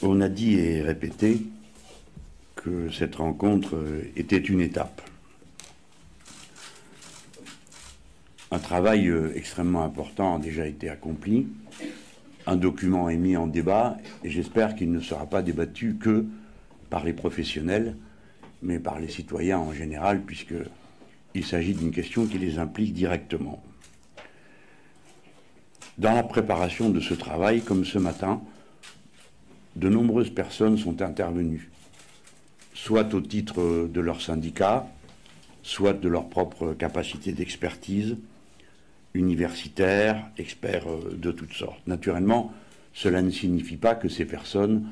On a dit et répété que cette rencontre était une étape. Un travail extrêmement important a déjà été accompli. Un document est mis en débat et j'espère qu'il ne sera pas débattu que par les professionnels, mais par les citoyens en général, puisqu'il s'agit d'une question qui les implique directement. Dans la préparation de ce travail, comme ce matin, de nombreuses personnes sont intervenues, soit au titre de leur syndicat, soit de leur propre capacité d'expertise, universitaires, experts euh, de toutes sortes. Naturellement, cela ne signifie pas que ces personnes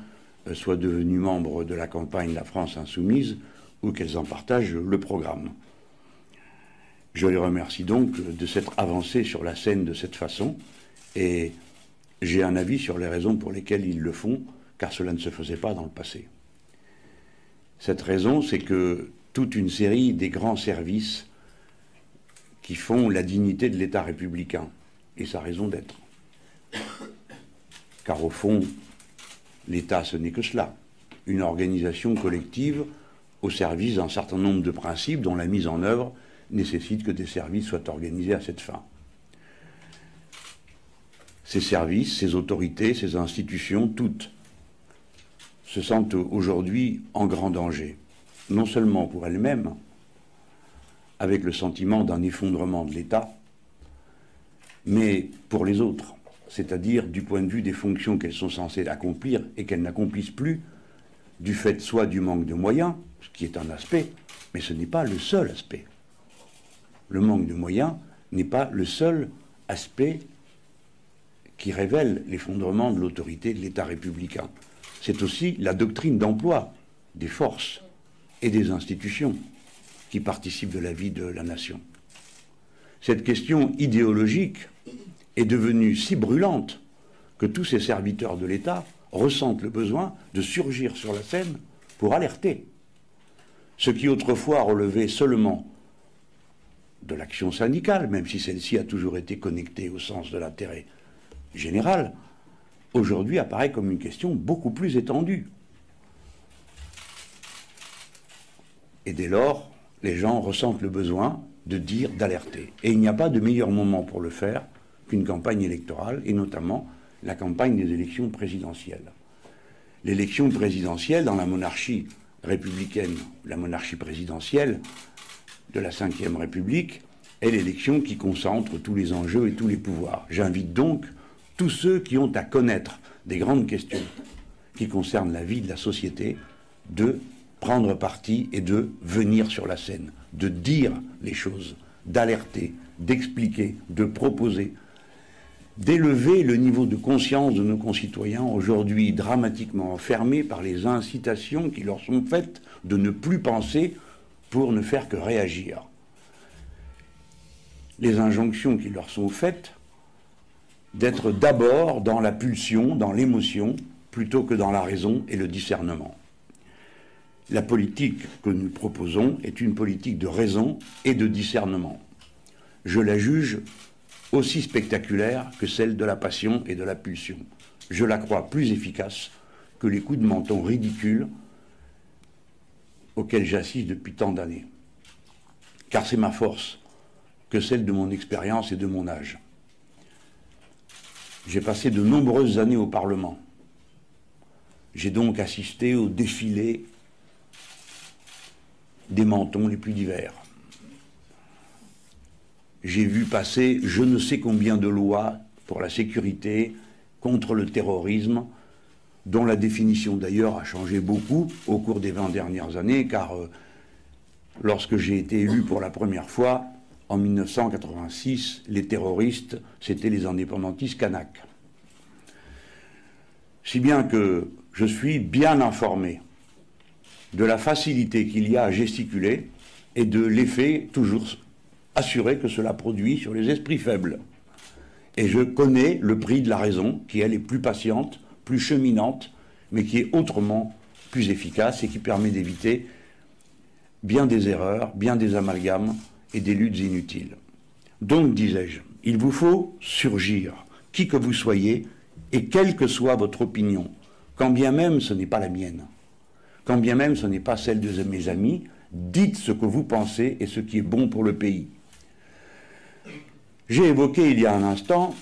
euh, soient devenues membres de la campagne La France Insoumise ou qu'elles en partagent le programme. Je les remercie donc de s'être avancés sur la scène de cette façon et j'ai un avis sur les raisons pour lesquelles ils le font, car cela ne se faisait pas dans le passé. Cette raison, c'est que toute une série des grands services qui font la dignité de l'État républicain et sa raison d'être. Car au fond, l'État, ce n'est que cela, une organisation collective au service d'un certain nombre de principes dont la mise en œuvre nécessite que des services soient organisés à cette fin. Ces services, ces autorités, ces institutions, toutes se sentent aujourd'hui en grand danger, non seulement pour elles-mêmes, avec le sentiment d'un effondrement de l'État, mais pour les autres, c'est-à-dire du point de vue des fonctions qu'elles sont censées accomplir et qu'elles n'accomplissent plus, du fait soit du manque de moyens, ce qui est un aspect, mais ce n'est pas le seul aspect. Le manque de moyens n'est pas le seul aspect qui révèle l'effondrement de l'autorité de l'État républicain c'est aussi la doctrine d'emploi des forces et des institutions qui participent de la vie de la nation. Cette question idéologique est devenue si brûlante que tous ces serviteurs de l'État ressentent le besoin de surgir sur la scène pour alerter. Ce qui autrefois relevait seulement de l'action syndicale, même si celle-ci a toujours été connectée au sens de l'intérêt général, aujourd'hui apparaît comme une question beaucoup plus étendue. Et dès lors, les gens ressentent le besoin de dire, d'alerter. Et il n'y a pas de meilleur moment pour le faire qu'une campagne électorale, et notamment la campagne des élections présidentielles. L'élection présidentielle dans la monarchie républicaine, la monarchie présidentielle de la Ve République, est l'élection qui concentre tous les enjeux et tous les pouvoirs. J'invite donc tous ceux qui ont à connaître des grandes questions qui concernent la vie de la société, de prendre parti et de venir sur la scène, de dire les choses, d'alerter, d'expliquer, de proposer, d'élever le niveau de conscience de nos concitoyens aujourd'hui dramatiquement enfermés par les incitations qui leur sont faites de ne plus penser pour ne faire que réagir. Les injonctions qui leur sont faites d'être d'abord dans la pulsion, dans l'émotion, plutôt que dans la raison et le discernement. La politique que nous proposons est une politique de raison et de discernement. Je la juge aussi spectaculaire que celle de la passion et de la pulsion. Je la crois plus efficace que les coups de menton ridicules auxquels j'assiste depuis tant d'années. Car c'est ma force que celle de mon expérience et de mon âge. J'ai passé de nombreuses années au Parlement. J'ai donc assisté au défilé des mentons les plus divers. J'ai vu passer je ne sais combien de lois pour la sécurité, contre le terrorisme, dont la définition d'ailleurs a changé beaucoup au cours des 20 dernières années, car euh, lorsque j'ai été élu pour la première fois, en 1986, les terroristes, c'était les indépendantistes kanaks. Si bien que je suis bien informé de la facilité qu'il y a à gesticuler et de l'effet toujours assuré que cela produit sur les esprits faibles. Et je connais le prix de la raison, qui elle est plus patiente, plus cheminante, mais qui est autrement plus efficace et qui permet d'éviter bien des erreurs, bien des amalgames, et des luttes inutiles. Donc, disais-je, il vous faut surgir, qui que vous soyez, et quelle que soit votre opinion, quand bien même ce n'est pas la mienne, quand bien même ce n'est pas celle de mes amis, dites ce que vous pensez et ce qui est bon pour le pays. J'ai évoqué il y a un instant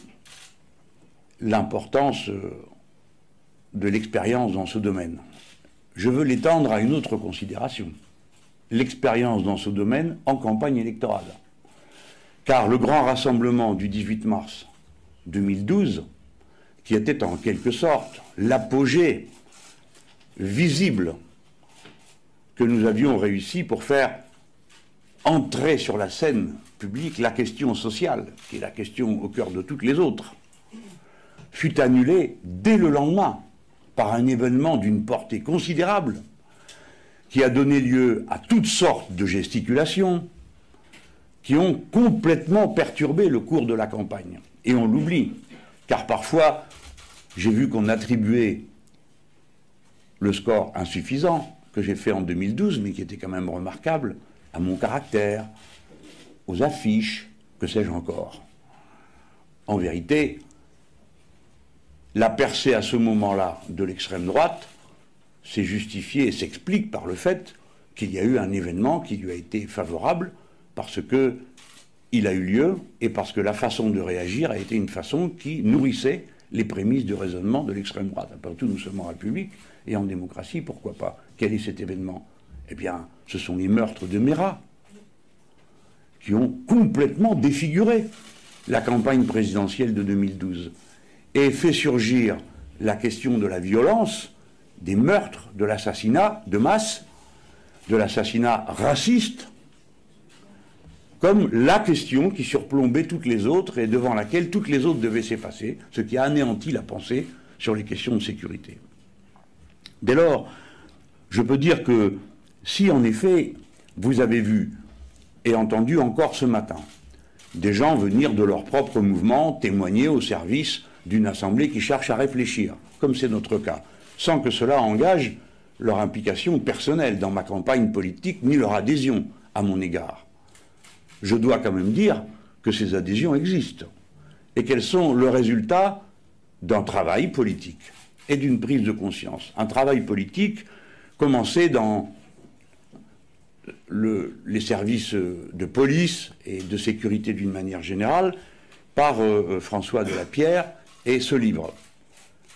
l'importance euh, de l'expérience dans ce domaine. Je veux l'étendre à une autre considération. L'expérience dans ce domaine en campagne électorale. Car le grand rassemblement du 18 mars 2012, qui était en quelque sorte l'apogée visible que nous avions réussi pour faire entrer sur la scène publique la question sociale, qui est la question au cœur de toutes les autres, fut annulé dès le lendemain par un événement d'une portée considérable qui a donné lieu à toutes sortes de gesticulations qui ont complètement perturbé le cours de la campagne. Et on l'oublie, car parfois, j'ai vu qu'on attribuait le score insuffisant que j'ai fait en 2012, mais qui était quand même remarquable, à mon caractère, aux affiches, que sais-je encore. En vérité, la percée à ce moment-là de l'extrême droite s'est justifiée et s'explique par le fait qu'il y a eu un événement qui lui a été favorable parce que il a eu lieu et parce que la façon de réagir a été une façon qui nourrissait les prémices du raisonnement de l'extrême droite. Après tout, nous sommes en République et en démocratie, pourquoi pas? Quel est cet événement? Eh bien, ce sont les meurtres de Mera qui ont complètement défiguré la campagne présidentielle de 2012 et fait surgir la question de la violence, des meurtres, de l'assassinat de masse, de l'assassinat raciste, comme la question qui surplombait toutes les autres et devant laquelle toutes les autres devaient s'effacer, ce qui a anéanti la pensée sur les questions de sécurité. Dès lors, je peux dire que si en effet vous avez vu et entendu encore ce matin des gens venir de leur propre mouvement témoigner au service d'une assemblée qui cherche à réfléchir, comme c'est notre cas, sans que cela engage leur implication personnelle dans ma campagne politique ni leur adhésion à mon égard. Je dois quand même dire que ces adhésions existent et qu'elles sont le résultat d'un travail politique et d'une prise de conscience. Un travail politique commencé dans les services de police et de sécurité d'une manière générale par euh, François de la Pierre et ce livre,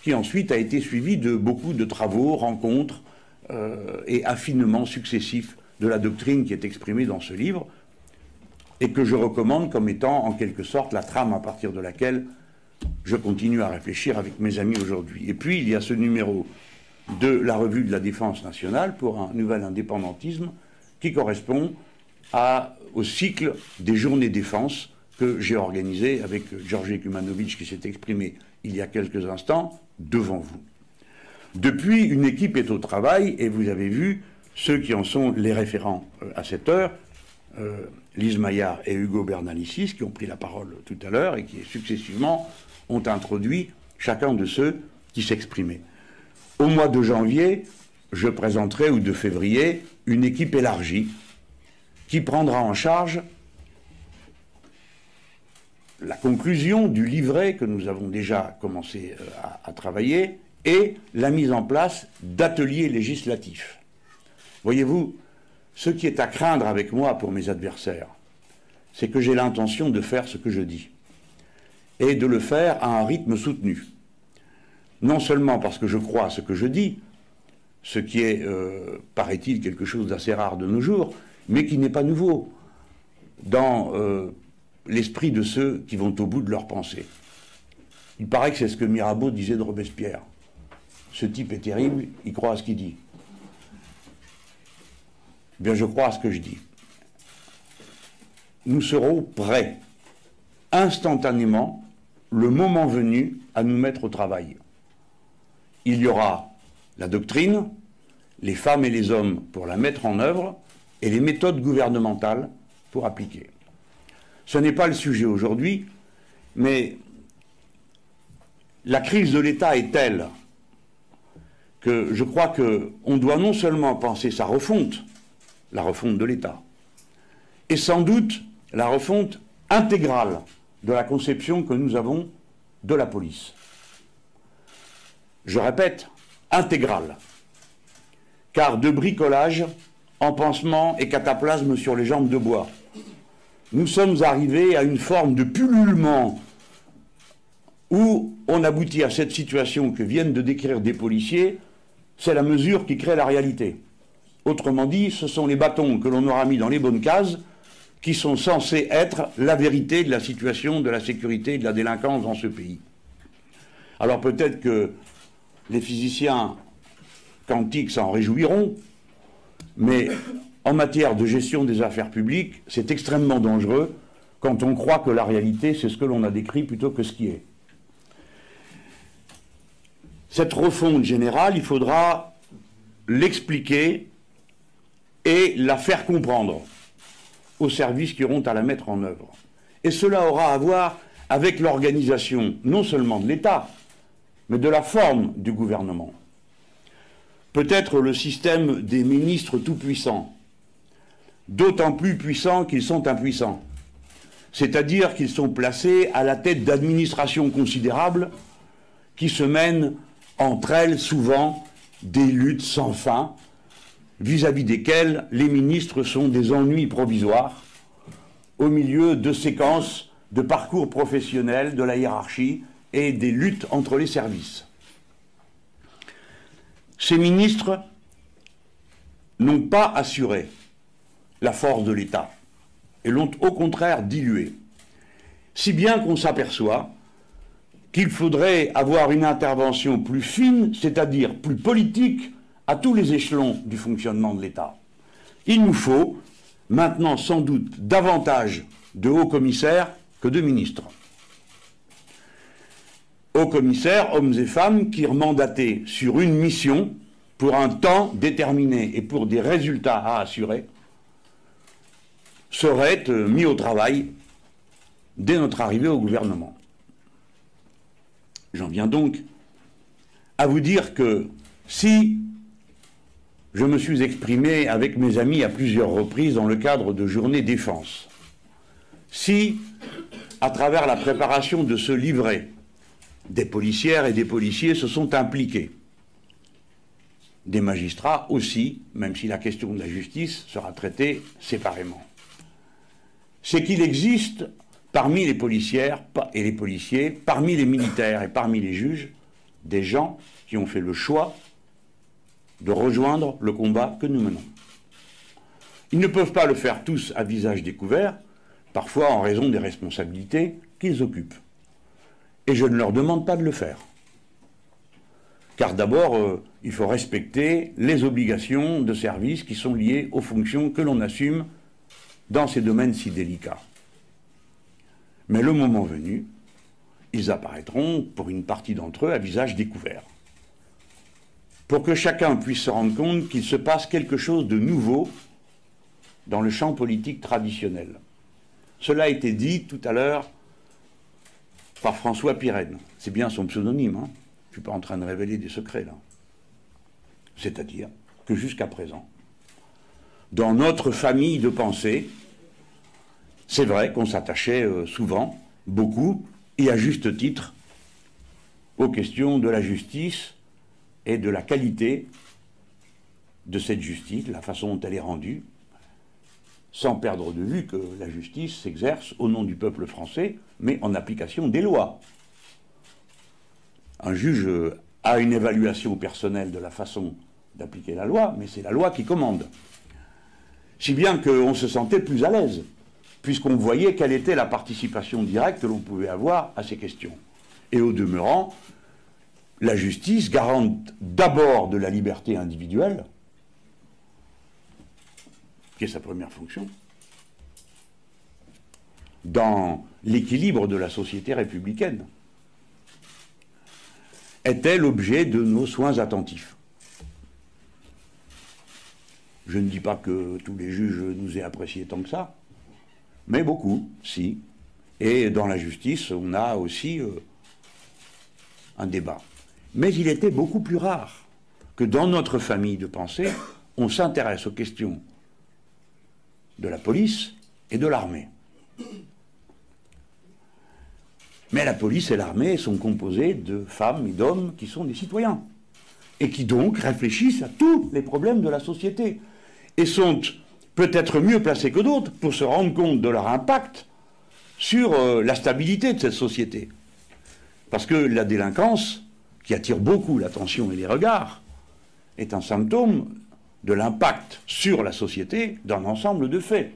qui ensuite a été suivi de beaucoup de travaux, rencontres euh, et affinements successifs de la doctrine qui est exprimée dans ce livre, et que je recommande comme étant en quelque sorte la trame à partir de laquelle je continue à réfléchir avec mes amis aujourd'hui. Et puis il y a ce numéro de la revue de la défense nationale pour un nouvel indépendantisme qui correspond au cycle des journées défense que j'ai organisé avec Georges Kumanovic qui s'est exprimé il y a quelques instants devant vous. Depuis, une équipe est au travail et vous avez vu ceux qui en sont les référents euh, à cette heure, euh, Lise Maillard et Hugo Bernalicis, qui ont pris la parole tout à l'heure et qui successivement ont introduit chacun de ceux qui s'exprimaient. Au mois de janvier, je présenterai, ou de février, une équipe élargie qui prendra en charge la conclusion du livret que nous avons déjà commencé euh, à, travailler et la mise en place d'ateliers législatifs. Voyez-vous, ce qui est à craindre avec moi pour mes adversaires, c'est que j'ai l'intention de faire ce que je dis et de le faire à un rythme soutenu. Non seulement parce que je crois à ce que je dis, ce qui est, euh, paraît-il, quelque chose d'assez rare de nos jours, mais qui n'est pas nouveau. Dans euh, l'esprit de ceux qui vont au bout de leur pensée. Il paraît que c'est ce que Mirabeau disait de Robespierre. Ce type est terrible, il croit à ce qu'il dit. Eh bien, je crois à ce que je dis. Nous serons prêts, instantanément, le moment venu, à nous mettre au travail. Il y aura la doctrine, les femmes et les hommes pour la mettre en œuvre, et les méthodes gouvernementales pour appliquer. Ce n'est pas le sujet aujourd'hui, mais la crise de l'État est telle que je crois qu'on doit non seulement penser sa refonte, la refonte de l'État, et sans doute la refonte intégrale de la conception que nous avons de la police. Je répète, intégrale. Car de bricolage en pansement et cataplasme sur les jambes de bois, nous sommes arrivés à une forme de pullulement où on aboutit à cette situation que viennent de décrire des policiers, c'est la mesure qui crée la réalité. Autrement dit, ce sont les bâtons que l'on aura mis dans les bonnes cases qui sont censés être la vérité de la situation de la sécurité et de la délinquance dans ce pays. Alors peut-être que les physiciens quantiques s'en réjouiront, mais en matière de gestion des affaires publiques, c'est extrêmement dangereux quand on croit que la réalité, c'est ce que l'on a décrit plutôt que ce qui est. Cette refonte générale, il faudra l'expliquer et la faire comprendre aux services qui auront à la mettre en œuvre. Et cela aura à voir avec l'organisation non seulement de l'État, mais de la forme du gouvernement. Peut-être le système des ministres tout-puissants, d'autant plus puissants qu'ils sont impuissants, c'est-à-dire qu'ils sont placés à la tête d'administrations considérables qui se mènent entre elles souvent des luttes sans fin, vis-à-vis desquelles les ministres sont des ennuis provisoires, au milieu de séquences de parcours professionnels de la hiérarchie et des luttes entre les services. Ces ministres n'ont pas assuré la force de l'État et l'ont au contraire dilué, si bien qu'on s'aperçoit qu'il faudrait avoir une intervention plus fine, c'est-à-dire plus politique, à tous les échelons du fonctionnement de l'État. Il nous faut maintenant sans doute davantage de hauts commissaires que de ministres. Hauts commissaires, hommes et femmes, qui mandatés sur une mission pour un temps déterminé et pour des résultats à assurer, seraient euh, mis au travail dès notre arrivée au gouvernement. J'en viens donc à vous dire que si je me suis exprimé avec mes amis à plusieurs reprises dans le cadre de journées défense, si, à travers la préparation de ce livret, des policières et des policiers se sont impliqués, des magistrats aussi, même si la question de la justice sera traitée séparément, c'est qu'il existe parmi les policières et les policiers, parmi les militaires et parmi les juges, des gens qui ont fait le choix de rejoindre le combat que nous menons. Ils ne peuvent pas le faire tous à visage découvert, parfois en raison des responsabilités qu'ils occupent. Et je ne leur demande pas de le faire. Car d'abord, euh, il faut respecter les obligations de service qui sont liées aux fonctions que l'on assume dans ces domaines si délicats. Mais le moment venu, ils apparaîtront, pour une partie d'entre eux, à visage découvert. Pour que chacun puisse se rendre compte qu'il se passe quelque chose de nouveau dans le champ politique traditionnel. Cela a été dit tout à l'heure par François Pirenne. C'est bien son pseudonyme. Hein. Je ne suis pas en train de révéler des secrets là. C'est-à-dire que jusqu'à présent, dans notre famille de pensée, c'est vrai qu'on s'attachait euh, souvent, beaucoup, et à juste titre, aux questions de la justice et de la qualité de cette justice, la façon dont elle est rendue, sans perdre de vue que la justice s'exerce au nom du peuple français, mais en application des lois. Un juge a une évaluation personnelle de la façon d'appliquer la loi, mais c'est la loi qui commande. Si bien qu'on se sentait plus à l'aise puisqu'on voyait quelle était la participation directe que l'on pouvait avoir à ces questions. Et au demeurant, la justice garante d'abord de la liberté individuelle, qui est sa première fonction, dans l'équilibre de la société républicaine, était l'objet de nos soins attentifs. Je ne dis pas que tous les juges nous aient appréciés tant que ça, mais beaucoup, si. Et dans la justice, on a aussi euh, un débat. Mais il était beaucoup plus rare que dans notre famille de pensée, on s'intéresse aux questions de la police et de l'armée. Mais la police et l'armée sont composées de femmes et d'hommes qui sont des citoyens, et qui donc réfléchissent à tous les problèmes de la société et sont peut-être mieux placés que d'autres pour se rendre compte de leur impact sur euh, la stabilité de cette société. Parce que la délinquance, qui attire beaucoup l'attention et les regards, est un symptôme de l'impact sur la société d'un ensemble de faits.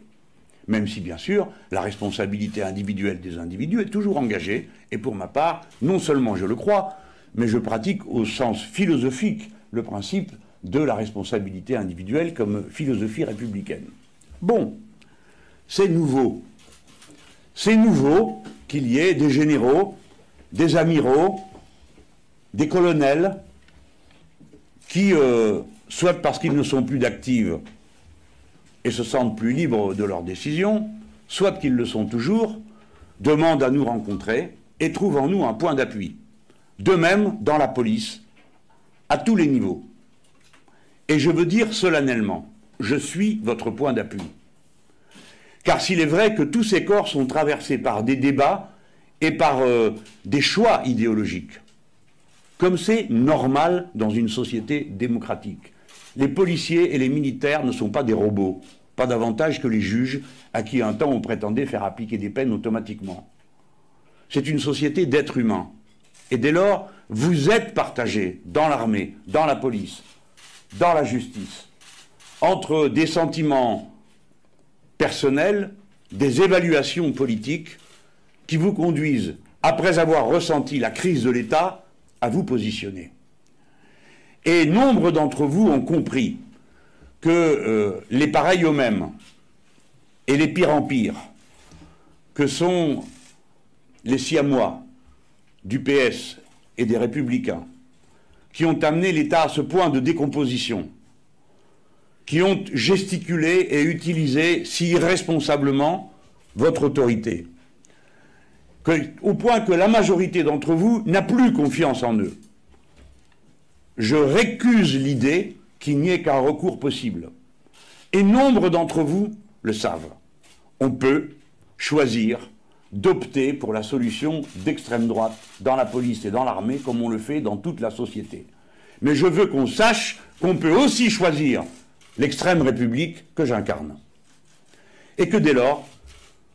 Même si, bien sûr, la responsabilité individuelle des individus est toujours engagée, et pour ma part, non seulement je le crois, mais je pratique au sens philosophique le principe de la responsabilité individuelle comme philosophie républicaine. Bon, c'est nouveau. C'est nouveau qu'il y ait des généraux, des amiraux, des colonels qui, euh, soit parce qu'ils ne sont plus d'actifs et se sentent plus libres de leurs décisions, soit qu'ils le sont toujours, demandent à nous rencontrer et trouvent en nous un point d'appui. De même dans la police, à tous les niveaux. Et je veux dire solennellement, je suis votre point d'appui. Car s'il est vrai que tous ces corps sont traversés par des débats et par euh, des choix idéologiques, comme c'est normal dans une société démocratique, les policiers et les militaires ne sont pas des robots, pas davantage que les juges à qui un temps on prétendait faire appliquer des peines automatiquement. C'est une société d'êtres humains. Et dès lors, vous êtes partagés dans l'armée, dans la police, dans la justice, entre des sentiments personnels, des évaluations politiques qui vous conduisent, après avoir ressenti la crise de l'État, à vous positionner. Et nombre d'entre vous ont compris que euh, les pareils eux-mêmes et les pires en pire, que sont les Siamois du PS et des Républicains, qui ont amené l'État à ce point de décomposition, qui ont gesticulé et utilisé si irresponsablement votre autorité, au point que la majorité d'entre vous n'a plus confiance en eux. Je récuse l'idée qu'il n'y ait qu'un recours possible. Et nombre d'entre vous le savent. On peut choisir d'opter pour la solution d'extrême droite dans la police et dans l'armée, comme on le fait dans toute la société. Mais je veux qu'on sache qu'on peut aussi choisir l'extrême république que j'incarne. Et que dès lors,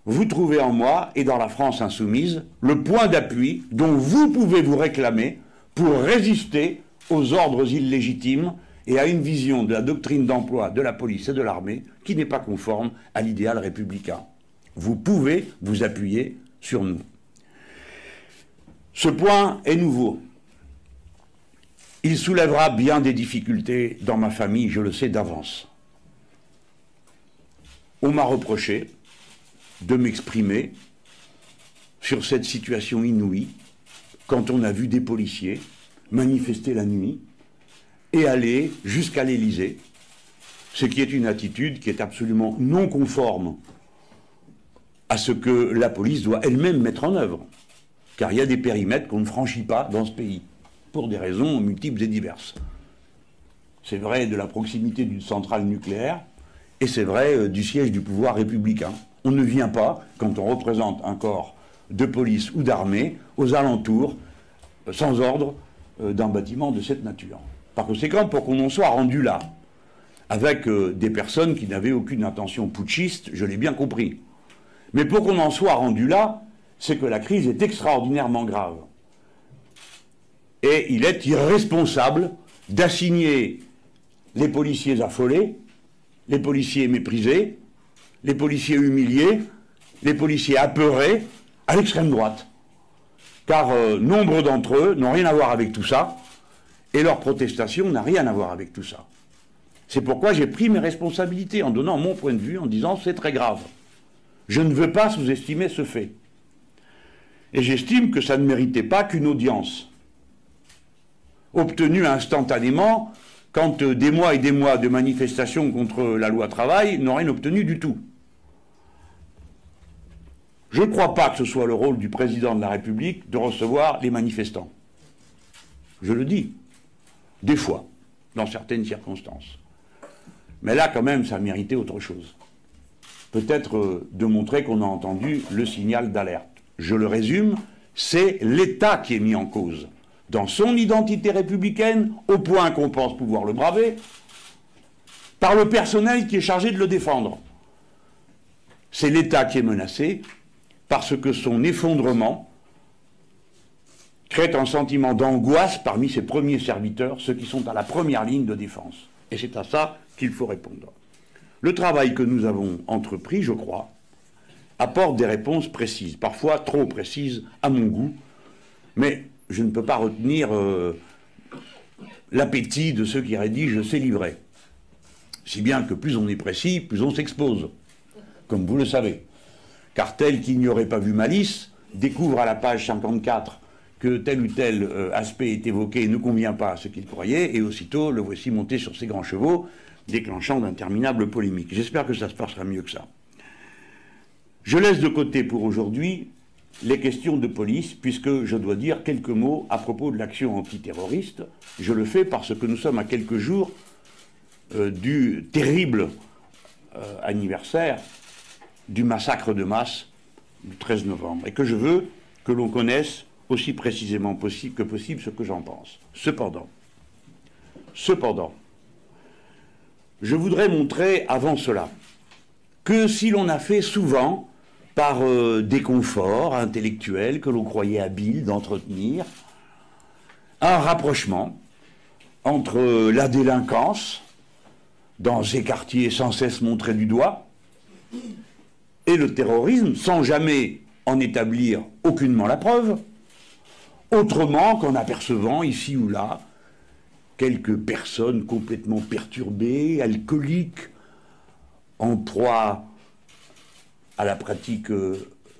vous trouvez en moi et dans la France insoumise le point d'appui dont vous pouvez vous réclamer pour résister aux ordres illégitimes et à une vision de la doctrine d'emploi de la police et de l'armée qui n'est pas conforme à l'idéal républicain. Vous pouvez vous appuyer sur nous. Ce point est nouveau. Il soulèvera bien des difficultés dans ma famille, je le sais d'avance. On m'a reproché de m'exprimer sur cette situation inouïe quand on a vu des policiers manifester la nuit et aller jusqu'à l'Élysée, ce qui est une attitude qui est absolument non conforme à ce que la police doit elle-même mettre en œuvre. Car il y a des périmètres qu'on ne franchit pas dans ce pays, pour des raisons multiples et diverses. C'est vrai de la proximité d'une centrale nucléaire, et c'est vrai euh, du siège du pouvoir républicain. On ne vient pas, quand on représente un corps de police ou d'armée, aux alentours, euh, sans ordre, euh, d'un bâtiment de cette nature. Par conséquent, pour qu'on en soit rendu là, avec des personnes qui n'avaient aucune intention putschiste, je l'ai bien compris, mais pour qu'on en soit rendu là, c'est que la crise est extraordinairement grave. Et il est irresponsable d'assigner les policiers affolés, les policiers méprisés, les policiers humiliés, les policiers apeurés à l'extrême droite. Car euh, nombre d'entre eux n'ont rien à voir avec tout ça, et leur protestation n'a rien à voir avec tout ça. C'est pourquoi j'ai pris mes responsabilités en donnant mon point de vue, en disant c'est très grave. Je ne veux pas sous-estimer ce fait. Et j'estime que ça ne méritait pas qu'une audience obtenue instantanément quand euh, des mois et des mois de manifestations contre la loi travail n'ont rien obtenu du tout. Je ne crois pas que ce soit le rôle du président de la République de recevoir les manifestants. Je le dis, des fois, dans certaines circonstances. Mais là, quand même, ça méritait autre chose peut-être euh, de montrer qu'on a entendu le signal d'alerte. Je le résume, c'est l'État qui est mis en cause. dans son identité républicaine, au point qu'on pense pouvoir le braver, par le personnel qui est chargé de le défendre. C'est l'État qui est menacé parce que son effondrement crée un sentiment d'angoisse parmi ses premiers serviteurs, ceux qui sont à la première ligne de défense. Et c'est à ça qu'il faut répondre. Le travail que nous avons entrepris, je crois, apporte des réponses précises, parfois trop précises à mon goût, mais je ne peux pas retenir euh, l'appétit de ceux qui rédigent ces livrets. Si bien que plus on est précis, plus on s'expose, comme vous le savez. Car tel qui n'y aurait pas vu malice découvre à la page 54 que tel ou tel euh, aspect est évoqué et ne convient pas à ce qu'il croyait, et aussitôt le voici monté sur ses grands chevaux, déclenchant d'interminables polémiques. J'espère que ça se passera mieux que ça. Je laisse de côté pour aujourd'hui les questions de police, puisque je dois dire quelques mots à propos de l'action antiterroriste. Je le fais parce que nous sommes à quelques jours euh, du terrible euh, anniversaire du massacre de masse du 13 novembre, et que je veux que l'on connaisse aussi précisément possible que possible ce que j'en pense. Cependant, cependant, je voudrais montrer avant cela que si l'on a fait souvent par euh, des conforts intellectuels que l'on croyait habiles d'entretenir, un rapprochement entre la délinquance, dans ces quartiers sans cesse montrés du doigt, et le terrorisme, sans jamais en établir aucunement la preuve, autrement qu'en apercevant ici ou là quelques personnes complètement perturbées, alcooliques, en proie à la pratique euh,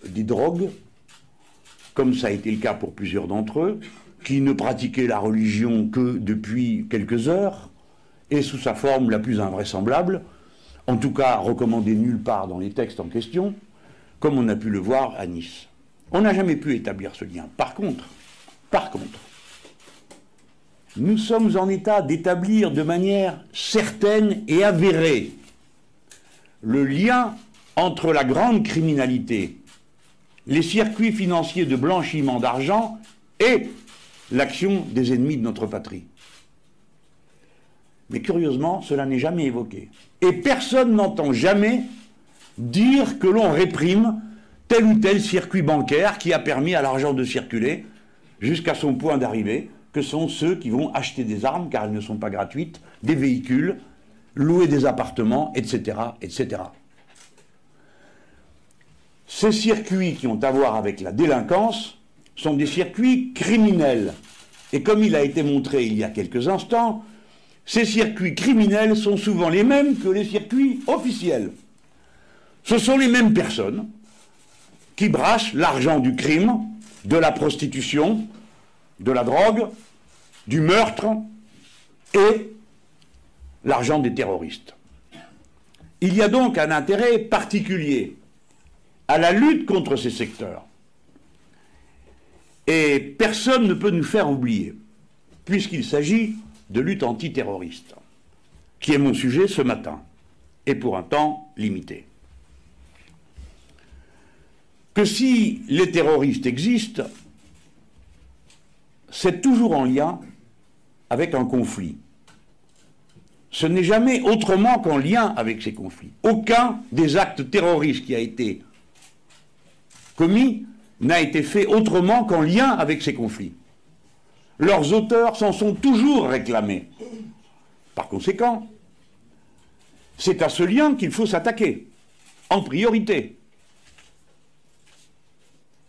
des drogues, comme ça a été le cas pour plusieurs d'entre eux, qui ne pratiquaient la religion que depuis quelques heures, et sous sa forme la plus invraisemblable, en tout cas recommandée nulle part dans les textes en question, comme on a pu le voir à Nice. On n'a jamais pu établir ce lien. Par contre, par contre, nous sommes en état d'établir de manière certaine et avérée le lien entre la grande criminalité, les circuits financiers de blanchiment d'argent et l'action des ennemis de notre patrie. Mais curieusement, cela n'est jamais évoqué. Et personne n'entend jamais dire que l'on réprime tel ou tel circuit bancaire qui a permis à l'argent de circuler jusqu'à son point d'arrivée, que sont ceux qui vont acheter des armes, car elles ne sont pas gratuites, des véhicules, louer des appartements, etc., etc. Ces circuits qui ont à voir avec la délinquance sont des circuits criminels. Et comme il a été montré il y a quelques instants, ces circuits criminels sont souvent les mêmes que les circuits officiels. Ce sont les mêmes personnes qui brassent l'argent du crime, de la prostitution, de la drogue, du meurtre et l'argent des terroristes. Il y a donc un intérêt particulier à la lutte contre ces secteurs. Et personne ne peut nous faire oublier, puisqu'il s'agit de lutte antiterroriste, qui est mon sujet ce matin, et pour un temps limité. Que si les terroristes existent, c'est toujours en lien avec un conflit. Ce n'est jamais autrement qu'en lien avec ces conflits. Aucun des actes terroristes qui a été commis n'a été fait autrement qu'en lien avec ces conflits. Leurs auteurs s'en sont toujours réclamés. Par conséquent, c'est à ce lien qu'il faut s'attaquer, en priorité.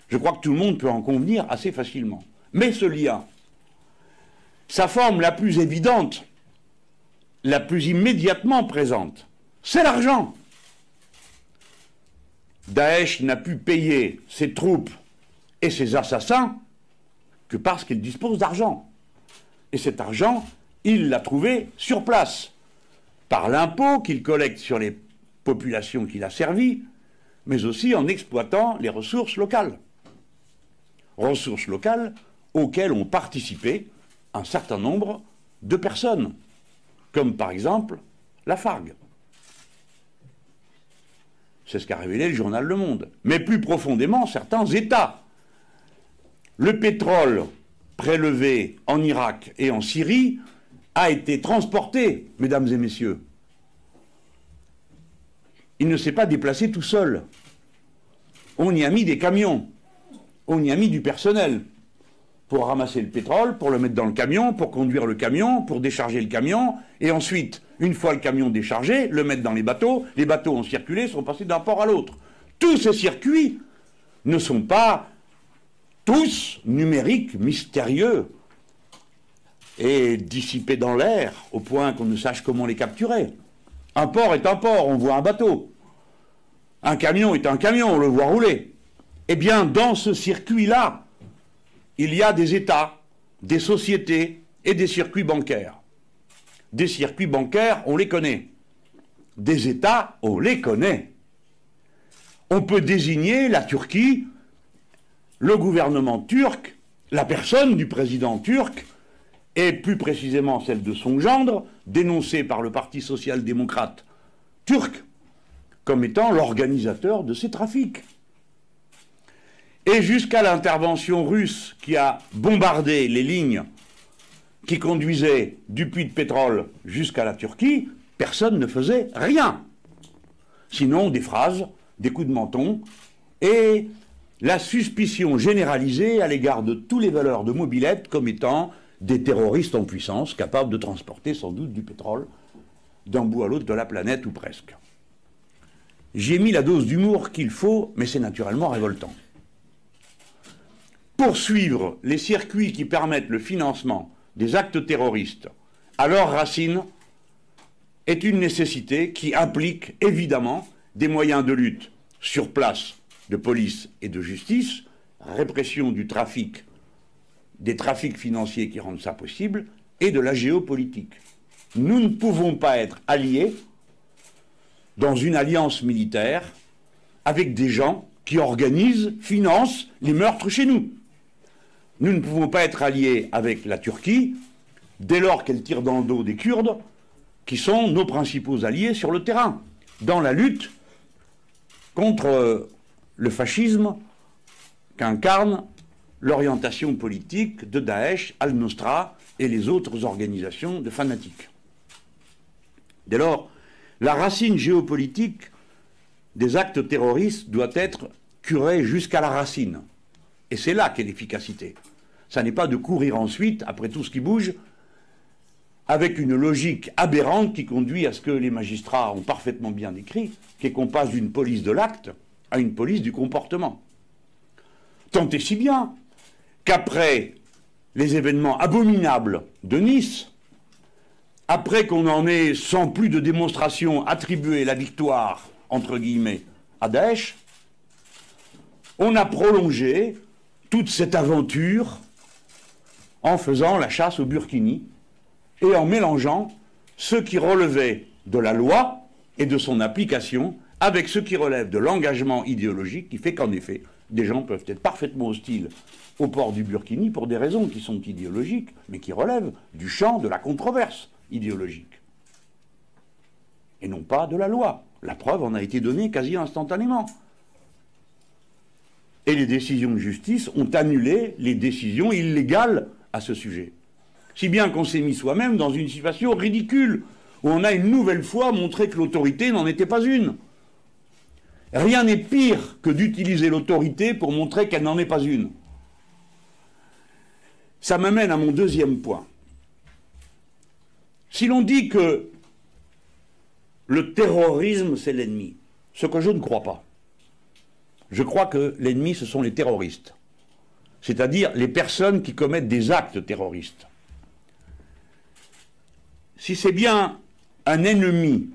Je crois que tout le monde peut en convenir assez facilement. Mais ce lien, sa forme la plus évidente, la plus immédiatement présente, c'est l'argent. Daesh n'a pu payer ses troupes et ses assassins que parce qu'il dispose d'argent. Et cet argent, il l'a trouvé sur place, par l'impôt qu'il collecte sur les populations qu'il a servies, mais aussi en exploitant les ressources locales. Ressources locales auxquelles ont participé un certain nombre de personnes, comme par exemple la Fargue. C'est ce qu'a révélé le journal Le Monde. Mais plus profondément, certains États. Le pétrole prélevé en Irak et en Syrie a été transporté, mesdames et messieurs. Il ne s'est pas déplacé tout seul. On y a mis des camions, on y a mis du personnel pour ramasser le pétrole, pour le mettre dans le camion, pour conduire le camion, pour décharger le camion, et ensuite, une fois le camion déchargé, le mettre dans les bateaux. Les bateaux ont circulé, sont passés d'un port à l'autre. Tous ces circuits ne sont pas tous numériques, mystérieux et dissipés dans l'air au point qu'on ne sache comment les capturer. Un port est un port, on voit un bateau. Un camion est un camion, on le voit rouler. Eh bien, dans ce circuit-là, il y a des États, des sociétés et des circuits bancaires. Des circuits bancaires, on les connaît. Des États, on les connaît. On peut désigner la Turquie, le gouvernement turc, la personne du président turc, et plus précisément celle de son gendre, dénoncée par le Parti social-démocrate turc comme étant l'organisateur de ces trafics. Et jusqu'à l'intervention russe qui a bombardé les lignes qui conduisaient du puits de pétrole jusqu'à la Turquie, personne ne faisait rien. Sinon des phrases, des coups de menton et la suspicion généralisée à l'égard de tous les valeurs de mobilette comme étant des terroristes en puissance capables de transporter sans doute du pétrole d'un bout à l'autre de la planète ou presque. J'ai mis la dose d'humour qu'il faut, mais c'est naturellement révoltant. Poursuivre les circuits qui permettent le financement des actes terroristes à leurs racines est une nécessité qui implique évidemment des moyens de lutte sur place de police et de justice, répression du trafic, des trafics financiers qui rendent ça possible, et de la géopolitique. Nous ne pouvons pas être alliés dans une alliance militaire avec des gens qui organisent, financent les meurtres chez nous. Nous ne pouvons pas être alliés avec la Turquie dès lors qu'elle tire dans le dos des Kurdes, qui sont nos principaux alliés sur le terrain, dans la lutte contre le fascisme qu'incarne l'orientation politique de Daesh, Al-Nosra et les autres organisations de fanatiques. Dès lors, la racine géopolitique des actes terroristes doit être curée jusqu'à la racine. Et c'est là qu'est l'efficacité. Ça n'est pas de courir ensuite, après tout ce qui bouge, avec une logique aberrante qui conduit à ce que les magistrats ont parfaitement bien décrit, qui est qu'on passe d'une police de l'acte à une police du comportement. Tant et si bien qu'après les événements abominables de Nice, après qu'on en ait, sans plus de démonstration, attribué la victoire, entre guillemets, à Daesh, on a prolongé toute cette aventure en faisant la chasse au Burkini et en mélangeant ce qui relevait de la loi et de son application avec ce qui relève de l'engagement idéologique qui fait qu'en effet, des gens peuvent être parfaitement hostiles au port du Burkini pour des raisons qui sont idéologiques, mais qui relèvent du champ de la controverse idéologique. Et non pas de la loi. La preuve en a été donnée quasi instantanément. Et les décisions de justice ont annulé les décisions illégales à ce sujet. Si bien qu'on s'est mis soi-même dans une situation ridicule, où on a une nouvelle fois montré que l'autorité n'en était pas une. Rien n'est pire que d'utiliser l'autorité pour montrer qu'elle n'en est pas une. Ça m'amène à mon deuxième point. Si l'on dit que le terrorisme, c'est l'ennemi, ce que je ne crois pas, je crois que l'ennemi, ce sont les terroristes, c'est-à-dire les personnes qui commettent des actes terroristes. Si c'est bien un ennemi,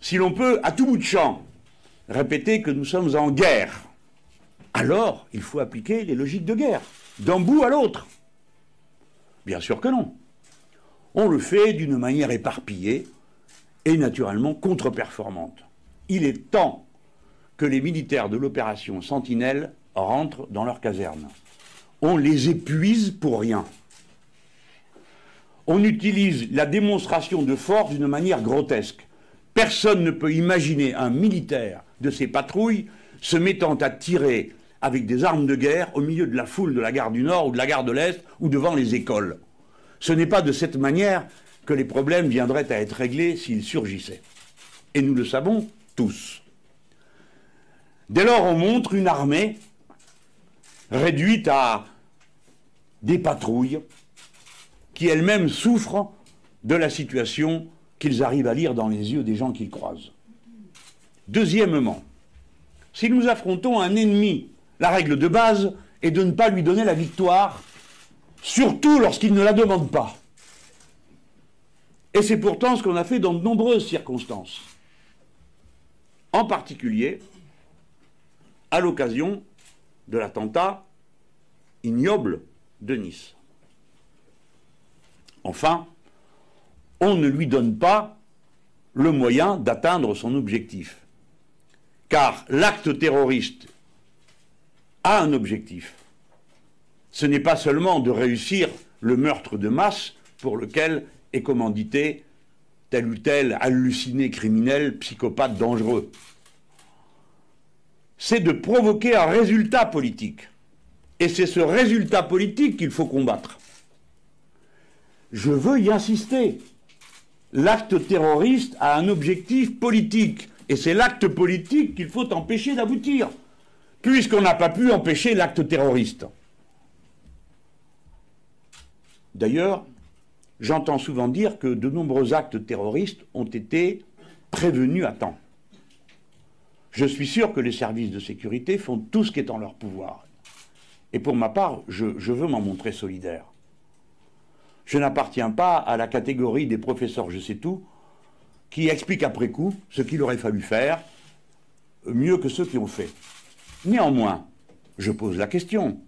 si l'on peut, à tout bout de champ, répéter que nous sommes en guerre, alors il faut appliquer les logiques de guerre, d'un bout à l'autre. Bien sûr que non on le fait d'une manière éparpillée et naturellement contre-performante. Il est temps que les militaires de l'opération Sentinelle rentrent dans leur caserne. On les épuise pour rien. On utilise la démonstration de force d'une manière grotesque. Personne ne peut imaginer un militaire de ces patrouilles se mettant à tirer avec des armes de guerre au milieu de la foule de la gare du Nord ou de la gare de l'Est ou devant les écoles. Ce n'est pas de cette manière que les problèmes viendraient à être réglés s'ils surgissaient. Et nous le savons tous. Dès lors, on montre une armée réduite à des patrouilles qui elles-mêmes souffrent de la situation qu'ils arrivent à lire dans les yeux des gens qu'ils croisent. Deuxièmement, si nous affrontons un ennemi, la règle de base est de ne pas lui donner la victoire, surtout lorsqu'il ne la demande pas. Et c'est pourtant ce qu'on a fait dans de nombreuses circonstances. En particulier, à l'occasion de l'attentat ignoble de Nice. Enfin, on ne lui donne pas le moyen d'atteindre son objectif. Car l'acte terroriste a un objectif. Ce n'est pas seulement de réussir le meurtre de masse pour lequel est commandité tel ou tel halluciné criminel, psychopathe dangereux. C'est de provoquer un résultat politique. Et c'est ce résultat politique qu'il faut combattre. Je veux y insister. L'acte terroriste a un objectif politique. Et c'est l'acte politique qu'il faut empêcher d'aboutir, puisqu'on n'a pas pu empêcher l'acte terroriste. D'ailleurs, j'entends souvent dire que de nombreux actes terroristes ont été prévenus à temps. Je suis sûr que les services de sécurité font tout ce qui est en leur pouvoir. Et pour ma part, je, veux m'en montrer solidaire. Je n'appartiens pas à la catégorie des professeurs je sais tout qui expliquent après coup ce qu'il aurait fallu faire mieux que ceux qui ont fait. Néanmoins, je pose la question.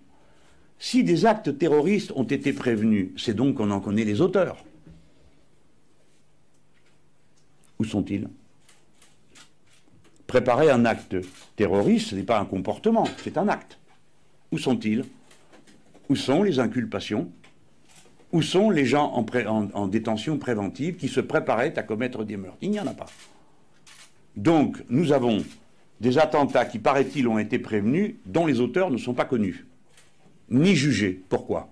Si des actes terroristes ont été prévenus, c'est donc qu'on en connaît les auteurs. Où sont-ils? Préparer un acte terroriste, ce n'est pas un comportement, c'est un acte. Où sont-ils? Où sont les inculpations? Où sont les gens en, détention préventive qui se préparaient à commettre des meurtres? Il n'y en a pas. Donc, nous avons des attentats qui, paraît-il, ont été prévenus, dont les auteurs ne sont pas connus, ni jugés. Pourquoi?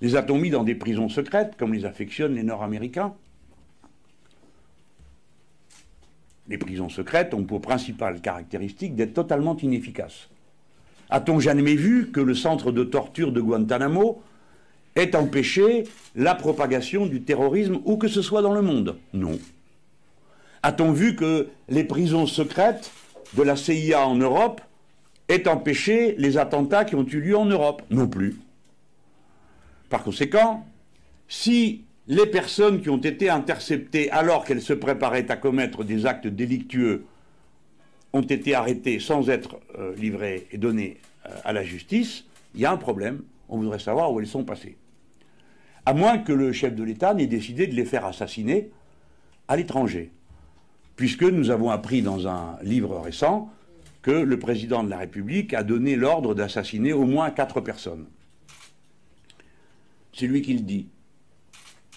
Les a-t-on mis dans des prisons secrètes, comme les affectionnent les Nord-Américains? Les prisons secrètes ont pour principale caractéristique d'être totalement inefficaces. A-t-on jamais vu que le centre de torture de Guantanamo ait empêché la propagation du terrorisme où que ce soit dans le monde? Non. A-t-on vu que les prisons secrètes de la CIA en Europe aient empêché les attentats qui ont eu lieu en Europe? Non plus. Par conséquent, si les personnes qui ont été interceptées alors qu'elles se préparaient à commettre des actes délictueux ont été arrêtés sans être euh, livrés et donnés euh, à la justice, il y a un problème. On voudrait savoir où elles sont passées. À moins que le chef de l'État n'ait décidé de les faire assassiner à l'étranger. Puisque nous avons appris dans un livre récent que le président de la République a donné l'ordre d'assassiner au moins quatre personnes. C'est lui qui le dit.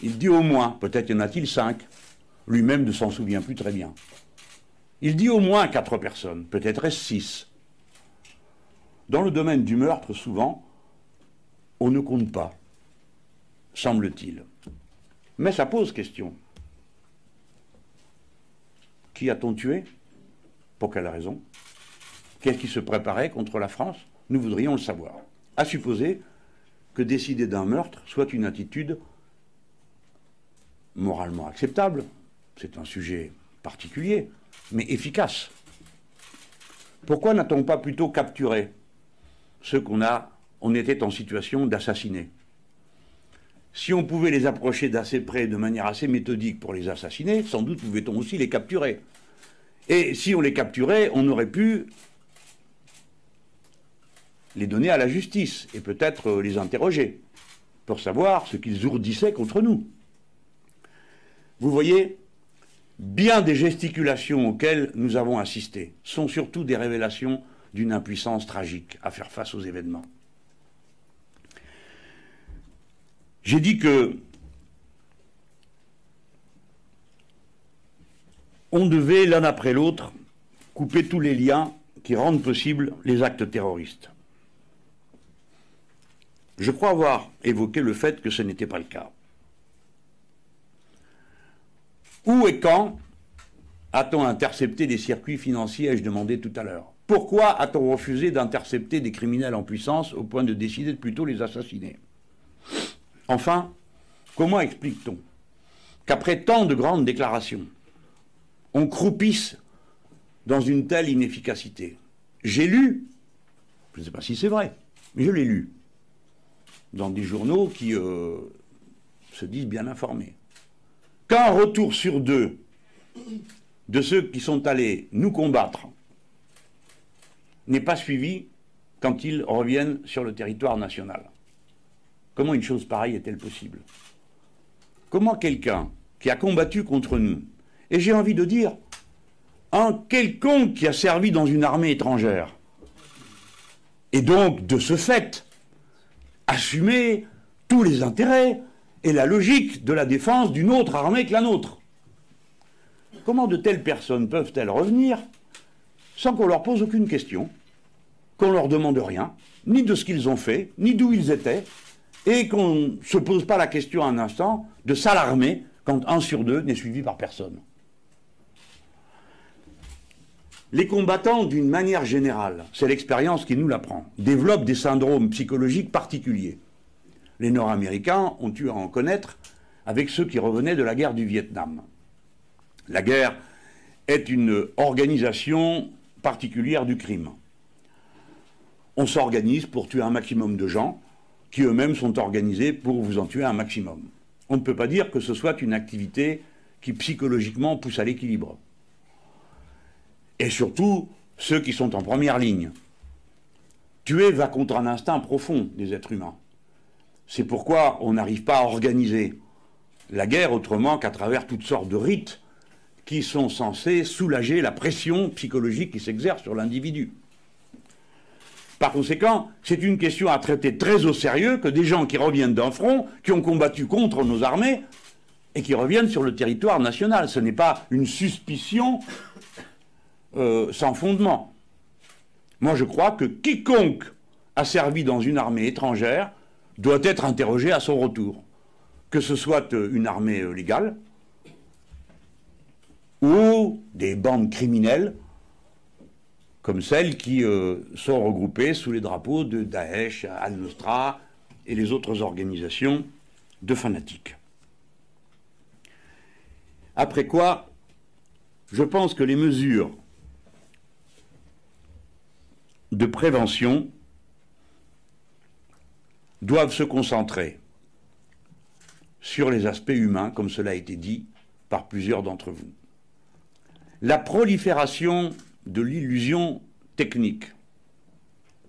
Il dit au moins, peut-être y en a-t-il cinq. Lui-même ne s'en souvient plus très bien. Il dit au moins quatre personnes, peut-être est-ce six. Dans le domaine du meurtre, souvent, on ne compte pas, semble-t-il. Mais ça pose question. Qui a-t-on tué? Pour quelle raison? Qu'est-ce qui se préparait contre la France? Nous voudrions le savoir. À supposer que décider d'un meurtre soit une attitude moralement acceptable, c'est un sujet particulier, mais efficace. Pourquoi n'a-t-on pas plutôt capturé ceux qu'on a, on était en situation d'assassiner? Si on pouvait les approcher d'assez près, de manière assez méthodique pour les assassiner, sans doute pouvait-on aussi les capturer. Et si on les capturait, on aurait pu les donner à la justice et peut-être les interroger pour savoir ce qu'ils ourdissaient contre nous. Vous voyez, bien des gesticulations auxquelles nous avons assisté sont surtout des révélations d'une impuissance tragique à faire face aux événements. J'ai dit que on devait l'un après l'autre couper tous les liens qui rendent possibles les actes terroristes. Je crois avoir évoqué le fait que ce n'était pas le cas. Où et quand a-t-on intercepté des circuits financiers, ai-je demandé tout à l'heure? Pourquoi a-t-on refusé d'intercepter des criminels en puissance au point de décider de plutôt les assassiner? Enfin, comment explique-t-on qu'après tant de grandes déclarations, on croupisse dans une telle inefficacité? J'ai lu, je ne sais pas si c'est vrai, mais je l'ai lu, dans des journaux qui euh, se disent bien informés, qu'un retour sur deux de ceux qui sont allés nous combattre n'est pas suivi quand ils reviennent sur le territoire national. Comment une chose pareille est-elle possible? Comment quelqu'un qui a combattu contre nous, et j'ai envie de dire, un quelconque qui a servi dans une armée étrangère, et donc de ce fait, assumer tous les intérêts et la logique de la défense d'une autre armée que la nôtre. Comment de telles personnes peuvent-elles revenir sans qu'on leur pose aucune question, qu'on leur demande rien, ni de ce qu'ils ont fait, ni d'où ils étaient, et qu'on ne se pose pas la question un instant de s'alarmer quand un sur deux n'est suivi par personne? Les combattants, d'une manière générale, c'est l'expérience qui nous l'apprend, développent des syndromes psychologiques particuliers. Les Nord-Américains ont dû en connaître avec ceux qui revenaient de la guerre du Vietnam. La guerre est une organisation particulière du crime. On s'organise pour tuer un maximum de gens qui eux-mêmes sont organisés pour vous en tuer un maximum. On ne peut pas dire que ce soit une activité qui psychologiquement pousse à l'équilibre et surtout ceux qui sont en première ligne. Tuer va contre un instinct profond des êtres humains. C'est pourquoi on n'arrive pas à organiser la guerre autrement qu'à travers toutes sortes de rites qui sont censés soulager la pression psychologique qui s'exerce sur l'individu. Par conséquent, c'est une question à traiter très au sérieux que des gens qui reviennent d'un front, qui ont combattu contre nos armées, et qui reviennent sur le territoire national. Ce n'est pas une suspicion euh, sans fondement. Moi, je crois que quiconque a servi dans une armée étrangère doit être interrogé à son retour. Que ce soit euh, une armée euh, légale ou des bandes criminelles comme celles qui sont regroupées sous les drapeaux de Daesh, Al-Nusra et les autres organisations de fanatiques. Après quoi, je pense que les mesures de prévention doivent se concentrer sur les aspects humains, comme cela a été dit par plusieurs d'entre vous. La prolifération de l'illusion technique,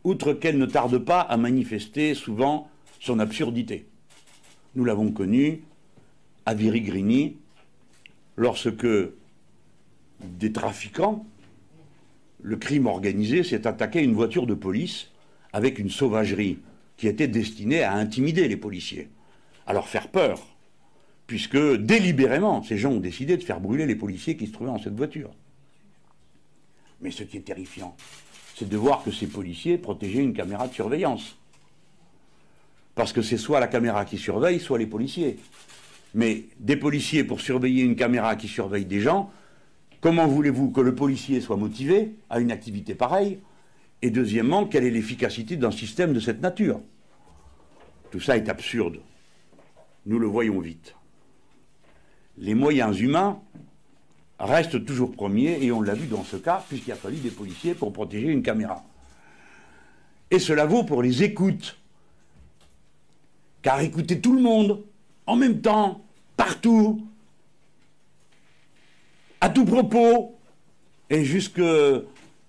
outre qu'elle ne tarde pas à manifester souvent son absurdité. Nous l'avons connu à Virigrini, lorsque des trafiquants le crime organisé s'est attaqué à une voiture de police avec une sauvagerie qui était destinée à intimider les policiers, à leur faire peur, puisque délibérément, ces gens ont décidé de faire brûler les policiers qui se trouvaient dans cette voiture. Mais ce qui est terrifiant, c'est de voir que ces policiers protégeaient une caméra de surveillance. Parce que c'est soit la caméra qui surveille, soit les policiers. Mais des policiers pour surveiller une caméra qui surveille des gens, Comment voulez-vous que le policier soit motivé à une activité pareille Et deuxièmement, quelle est l'efficacité d'un système de cette nature? Tout ça est absurde. Nous le voyons vite. Les moyens humains restent toujours premiers, et on l'a vu dans ce cas, puisqu'il a fallu des policiers pour protéger une caméra. Et cela vaut pour les écoutes. Car écouter tout le monde, en même temps, partout, à tout propos, et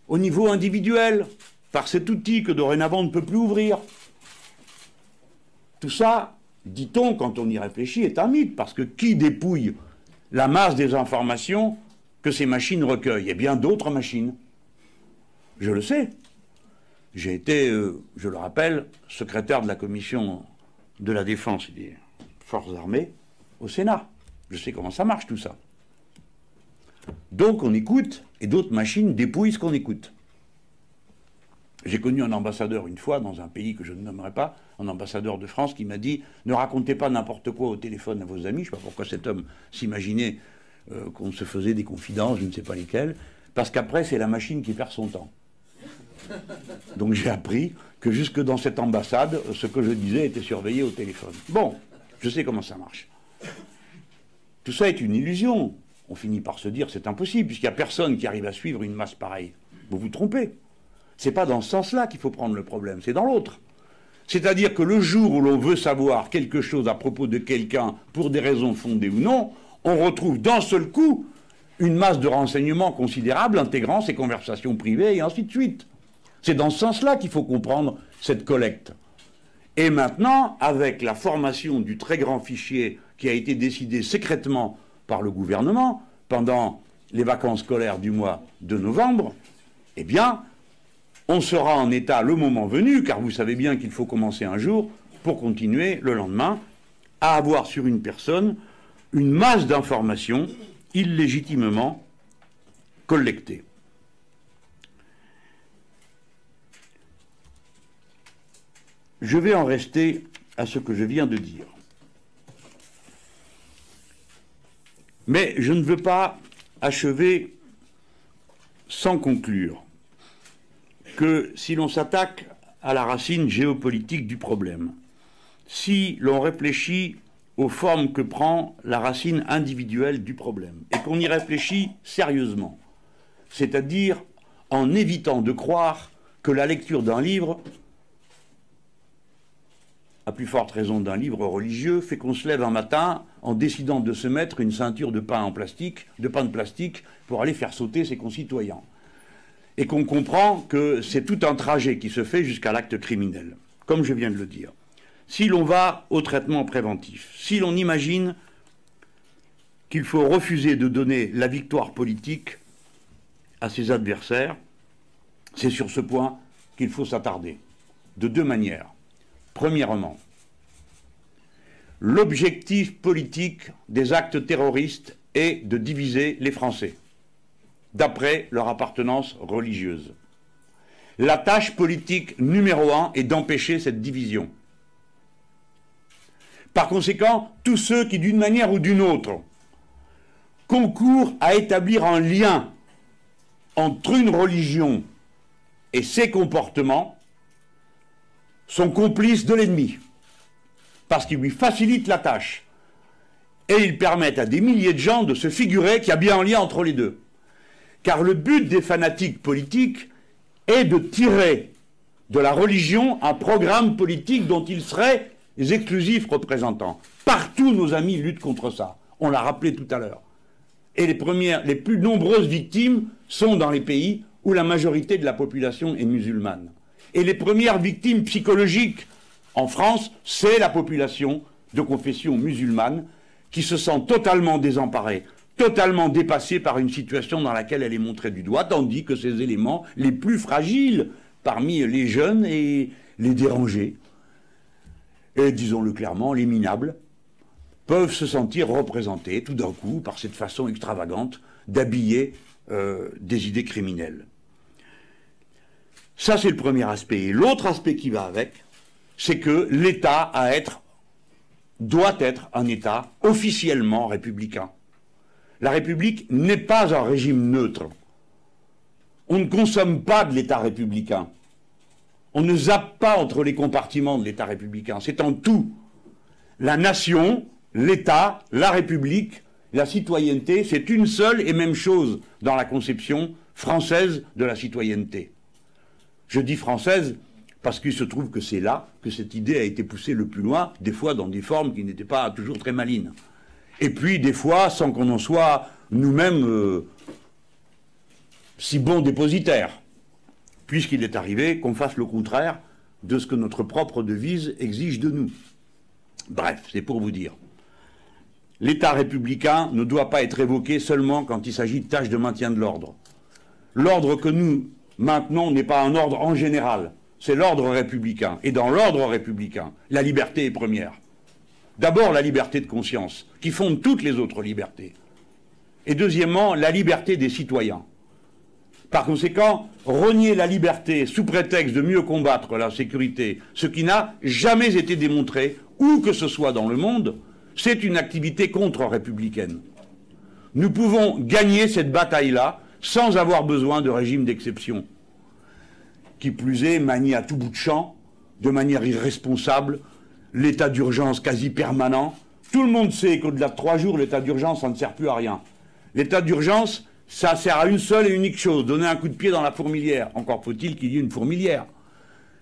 jusqu'au niveau individuel, par cet outil que dorénavant on ne peut plus ouvrir. Tout ça, dit-on, quand on y réfléchit, est un mythe, parce que qui dépouille la masse des informations que ces machines recueillent? Eh bien, d'autres machines. Je le sais. J'ai été, euh, je le rappelle, secrétaire de la commission de la défense et des forces armées au Sénat. Je sais comment ça marche tout ça. Donc on écoute et d'autres machines dépouillent ce qu'on écoute. J'ai connu un ambassadeur une fois dans un pays que je ne nommerai pas, un ambassadeur de France qui m'a dit Ne racontez pas n'importe quoi au téléphone à vos amis. Je ne sais pas pourquoi cet homme s'imaginait euh, qu'on se faisait des confidences, je ne sais pas lesquelles, parce qu'après, c'est la machine qui perd son temps. Donc j'ai appris que jusque dans cette ambassade, ce que je disais était surveillé au téléphone. Bon, je sais comment ça marche. Tout ça est une illusion. On finit par se dire c'est impossible, puisqu'il n'y a personne qui arrive à suivre une masse pareille. Vous vous trompez. C'est pas dans ce sens-là qu'il faut prendre le problème, c'est dans l'autre. C'est-à-dire que le jour où l'on veut savoir quelque chose à propos de quelqu'un pour des raisons fondées ou non, on retrouve d'un seul coup une masse de renseignements considérable intégrant ces conversations privées et ainsi de suite. C'est dans ce sens-là qu'il faut comprendre cette collecte. Et maintenant, avec la formation du très grand fichier qui a été décidé secrètement par le gouvernement pendant les vacances scolaires du mois de novembre, eh bien, on sera en état le moment venu, car vous savez bien qu'il faut commencer un jour pour continuer le lendemain, à avoir sur une personne une masse d'informations illégitimement collectées. Je vais en rester à ce que je viens de dire. Mais je ne veux pas achever sans conclure que si l'on s'attaque à la racine géopolitique du problème, si l'on réfléchit aux formes que prend la racine individuelle du problème, et qu'on y réfléchit sérieusement, c'est-à-dire en évitant de croire que la lecture d'un livre, à plus forte raison d'un livre religieux, fait qu'on se lève un matin en décidant de se mettre une ceinture de pain en plastique, de pain de plastique, pour aller faire sauter ses concitoyens et qu'on comprend que c'est tout un trajet qui se fait jusqu'à l'acte criminel, comme je viens de le dire. Si l'on va au traitement préventif, si l'on imagine qu'il faut refuser de donner la victoire politique à ses adversaires, c'est sur ce point qu'il faut s'attarder, de deux manières. Premièrement, l'objectif politique des actes terroristes est de diviser les Français d'après leur appartenance religieuse. La tâche politique numéro un est d'empêcher cette division. Par conséquent, tous ceux qui, d'une manière ou d'une autre, concourent à établir un lien entre une religion et ses comportements sont complices de l'ennemi, parce qu'ils lui facilitent la tâche, et ils permettent à des milliers de gens de se figurer qu'il y a bien un lien entre les deux. Car le but des fanatiques politiques est de tirer de la religion un programme politique dont ils seraient les exclusifs représentants. Partout, nos amis luttent contre ça. On l'a rappelé tout à l'heure. Et les premières, plus nombreuses victimes sont dans les pays où la majorité de la population est musulmane. Et les premières victimes psychologiques en France, c'est la population de confession musulmane qui se sent totalement désemparée, totalement dépassée par une situation dans laquelle elle est montrée du doigt, tandis que ces éléments les plus fragiles parmi les jeunes et les dérangés, et disons-le clairement, les minables, peuvent se sentir représentés tout d'un coup par cette façon extravagante d'habiller euh, des idées criminelles. Ça, c'est le premier aspect. Et l'autre aspect qui va avec, c'est que l'État doit être un État officiellement républicain. La République n'est pas un régime neutre. On ne consomme pas de l'État républicain. On ne zappe pas entre les compartiments de l'État républicain. C'est en tout. La nation, l'État, la République, la citoyenneté, c'est une seule et même chose dans la conception française de la citoyenneté. Je dis française parce qu'il se trouve que c'est là que cette idée a été poussée le plus loin, des fois dans des formes qui n'étaient pas toujours très malines et puis des fois sans qu'on en soit nous-mêmes euh, si bons dépositaires, puisqu'il est arrivé qu'on fasse le contraire de ce que notre propre devise exige de nous. Bref, c'est pour vous dire. L'État républicain ne doit pas être évoqué seulement quand il s'agit de tâches de maintien de l'ordre. L'ordre que nous maintenons n'est pas un ordre en général, c'est l'ordre républicain. Et dans l'ordre républicain, la liberté est première. D'abord, la liberté de conscience, qui fonde toutes les autres libertés. Et deuxièmement, la liberté des citoyens. Par conséquent, renier la liberté sous prétexte de mieux combattre la sécurité, ce qui n'a jamais été démontré, où que ce soit dans le monde, c'est une activité contre-républicaine. Nous pouvons gagner cette bataille-là sans avoir besoin de régime d'exception. Qui plus est, manie à tout bout de champ, de manière irresponsable, l'état d'urgence quasi permanent. Tout le monde sait qu'au-delà de trois jours, l'état d'urgence, ça ne sert plus à rien. L'état d'urgence, ça sert à une seule et unique chose, donner un coup de pied dans la fourmilière. Encore faut-il qu'il y ait une fourmilière.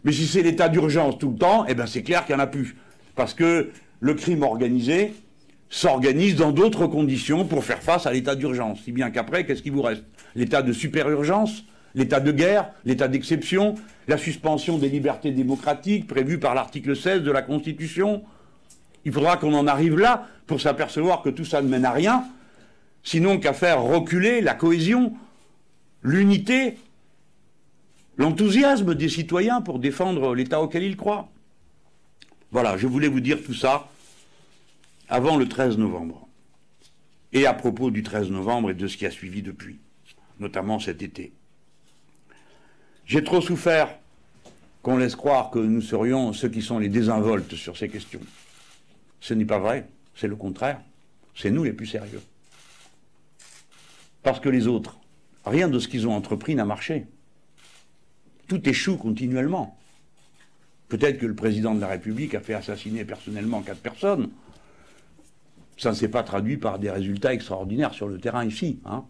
Mais si c'est l'état d'urgence tout le temps, eh ben c'est clair qu'il n'y en a plus. Parce que le crime organisé s'organise dans d'autres conditions pour faire face à l'état d'urgence. Si bien qu'après, qu'est-ce qui vous reste? L'état de super-urgence? L'état de guerre L'état d'exception La suspension des libertés démocratiques prévues par l'article 16 de la Constitution Il faudra qu'on en arrive là pour s'apercevoir que tout ça ne mène à rien, sinon qu'à faire reculer la cohésion, l'unité, l'enthousiasme des citoyens pour défendre l'État auquel ils croient. Voilà, je voulais vous dire tout ça avant le 13 novembre. Et à propos du 13 novembre et de ce qui a suivi depuis, notamment cet été. J'ai trop souffert qu'on laisse croire que nous serions ceux qui sont les désinvoltes sur ces questions. Ce n'est pas vrai, c'est le contraire. C'est nous les plus sérieux. Parce que les autres, rien de ce qu'ils ont entrepris n'a marché. Tout échoue continuellement. Peut-être que le président de la République a fait assassiner personnellement quatre personnes. Ça ne s'est pas traduit par des résultats extraordinaires sur le terrain ici. Hein.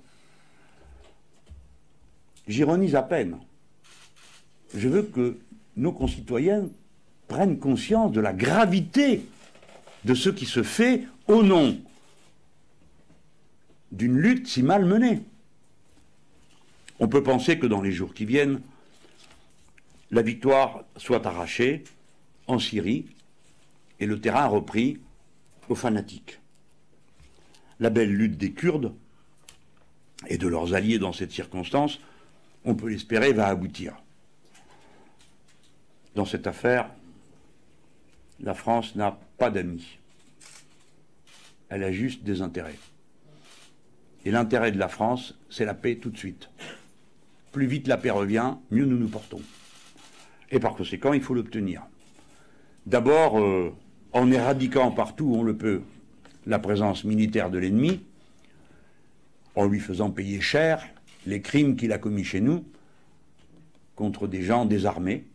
J'ironise à peine. Je veux que nos concitoyens prennent conscience de la gravité de ce qui se fait au nom d'une lutte si mal menée. On peut penser que dans les jours qui viennent, la victoire soit arrachée en Syrie et le terrain repris aux fanatiques. La belle lutte des Kurdes et de leurs alliés dans cette circonstance, on peut l'espérer, va aboutir. Dans cette affaire, la France n'a pas d'amis. Elle a juste des intérêts. Et l'intérêt de la France, c'est la paix tout de suite. Plus vite la paix revient, mieux nous nous portons. Et par conséquent, il faut l'obtenir. D'abord, euh, en éradiquant partout où on le peut la présence militaire de l'ennemi, en lui faisant payer cher les crimes qu'il a commis chez nous contre des gens désarmés,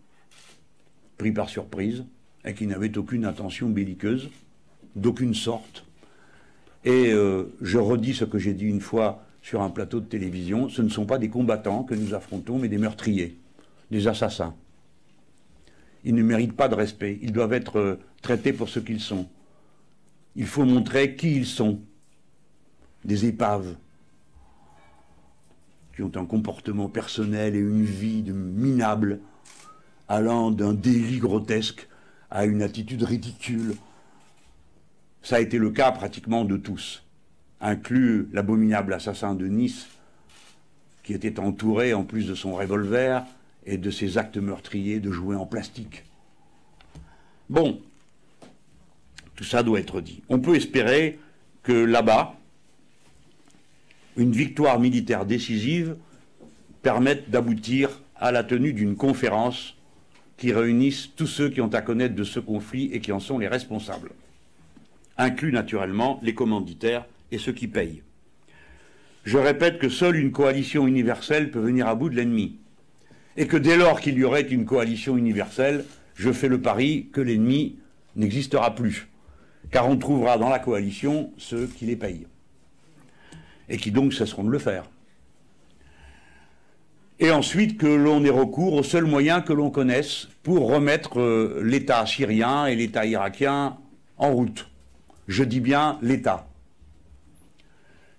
par surprise, et qui n'avaient aucune intention belliqueuse, d'aucune sorte, et euh, je redis ce que j'ai dit une fois sur un plateau de télévision, ce ne sont pas des combattants que nous affrontons, mais des meurtriers, des assassins. Ils ne méritent pas de respect, ils doivent être euh, traités pour ce qu'ils sont. Il faut montrer qui ils sont, des épaves, qui ont un comportement personnel et une vie de minable, allant d'un délit grotesque à une attitude ridicule, ça a été le cas pratiquement de tous, inclus l'abominable assassin de Nice, qui était entouré, en plus de son revolver et de ses actes meurtriers, de jouets en plastique. Bon, tout ça doit être dit. On peut espérer que là-bas, une victoire militaire décisive permette d'aboutir à la tenue d'une conférence qui réunisse tous ceux qui ont à connaître de ce conflit et qui en sont les responsables inclut naturellement les commanditaires et ceux qui payent. Je répète que seule une coalition universelle peut venir à bout de l'ennemi, et que dès lors qu'il y aurait une coalition universelle, je fais le pari que l'ennemi n'existera plus, car on trouvera dans la coalition ceux qui les payent, et qui donc cesseront de le faire. Et ensuite que l'on ait recours aux seuls moyens que l'on connaisse pour remettre euh, l'État syrien et l'État irakien en route. Je dis bien l'État.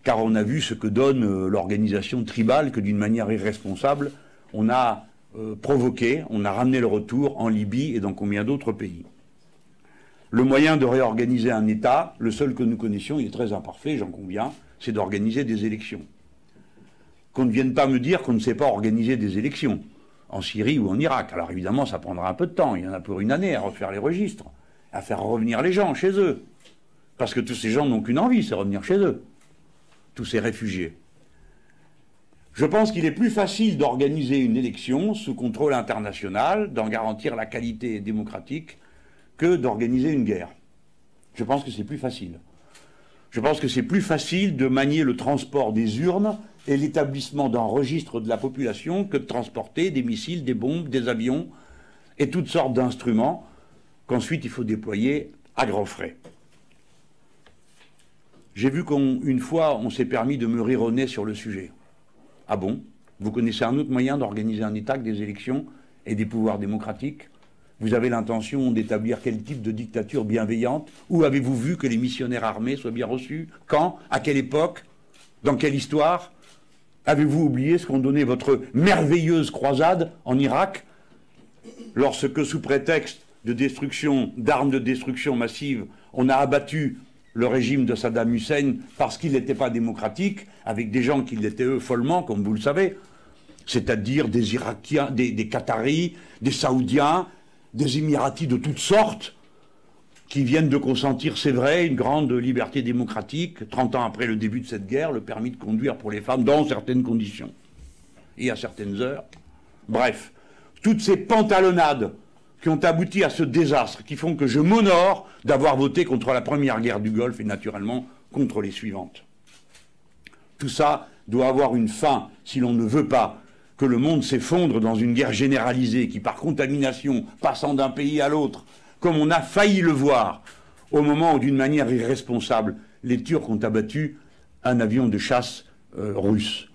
Car on a vu ce que donne euh, l'organisation tribale, que d'une manière irresponsable, on a euh, provoqué, on a ramené le retour en Libye et dans combien d'autres pays. Le moyen de réorganiser un État, le seul que nous connaissions, il est très imparfait, j'en conviens, c'est d'organiser des élections. Qu'on ne vienne pas me dire qu'on ne sait pas organiser des élections, en Syrie ou en Irak. Alors évidemment, ça prendra un peu de temps, il y en a pour une année à refaire les registres, à faire revenir les gens chez eux. Parce que tous ces gens n'ont qu'une envie, c'est revenir chez eux. Tous ces réfugiés. Je pense qu'il est plus facile d'organiser une élection sous contrôle international, d'en garantir la qualité démocratique, que d'organiser une guerre. Je pense que c'est plus facile. Je pense que c'est plus facile de manier le transport des urnes et l'établissement d'un registre de la population que de transporter des missiles, des bombes, des avions et toutes sortes d'instruments qu'ensuite il faut déployer à grands frais. J'ai vu qu'une fois, on s'est permis de me rire au nez sur le sujet. Ah bon? Vous connaissez un autre moyen d'organiser un État des élections et des pouvoirs démocratiques? Vous avez l'intention d'établir quel type de dictature bienveillante? Où avez-vous vu que les missionnaires armés soient bien reçus? Quand? À quelle époque? Dans quelle histoire? Avez-vous oublié ce qu'ont donné votre merveilleuse croisade en Irak Lorsque, sous prétexte de destruction, d'armes de destruction massive, on a abattu le régime de Saddam Hussein parce qu'il n'était pas démocratique, avec des gens qui l'étaient eux follement, comme vous le savez, c'est-à-dire des Irakiens, des, des, Qataris, des Saoudiens, des Émiratis de toutes sortes, qui viennent de consentir, c'est vrai, une grande liberté démocratique, 30 ans après le début de cette guerre, le permis de conduire pour les femmes dans certaines conditions et à certaines heures. Bref, toutes ces pantalonnades qui ont abouti à ce désastre, qui font que je m'honore d'avoir voté contre la première guerre du Golfe et naturellement contre les suivantes. Tout ça doit avoir une fin si l'on ne veut pas que le monde s'effondre dans une guerre généralisée qui, par contamination, passant d'un pays à l'autre, comme on a failli le voir au moment où, d'une manière irresponsable, les Turcs ont abattu un avion de chasse euh, russe.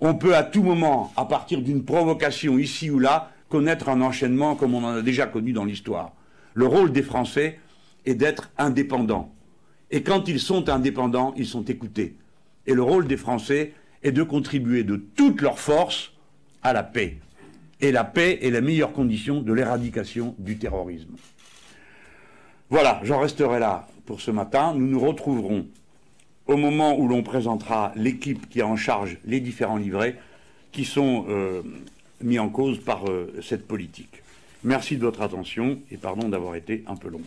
On peut à tout moment, à partir d'une provocation ici ou là, connaître un enchaînement comme on en a déjà connu dans l'histoire. Le rôle des Français est d'être indépendants. Et quand ils sont indépendants, ils sont écoutés. Et le rôle des Français est de contribuer de toutes leurs forces à la paix. Et la paix est la meilleure condition de l'éradication du terrorisme. Voilà, j'en resterai là pour ce matin. Nous nous retrouverons au moment où l'on présentera l'équipe qui a en charge les différents livrets qui sont euh, mis en cause par euh, cette politique. Merci de votre attention et pardon d'avoir été un peu long.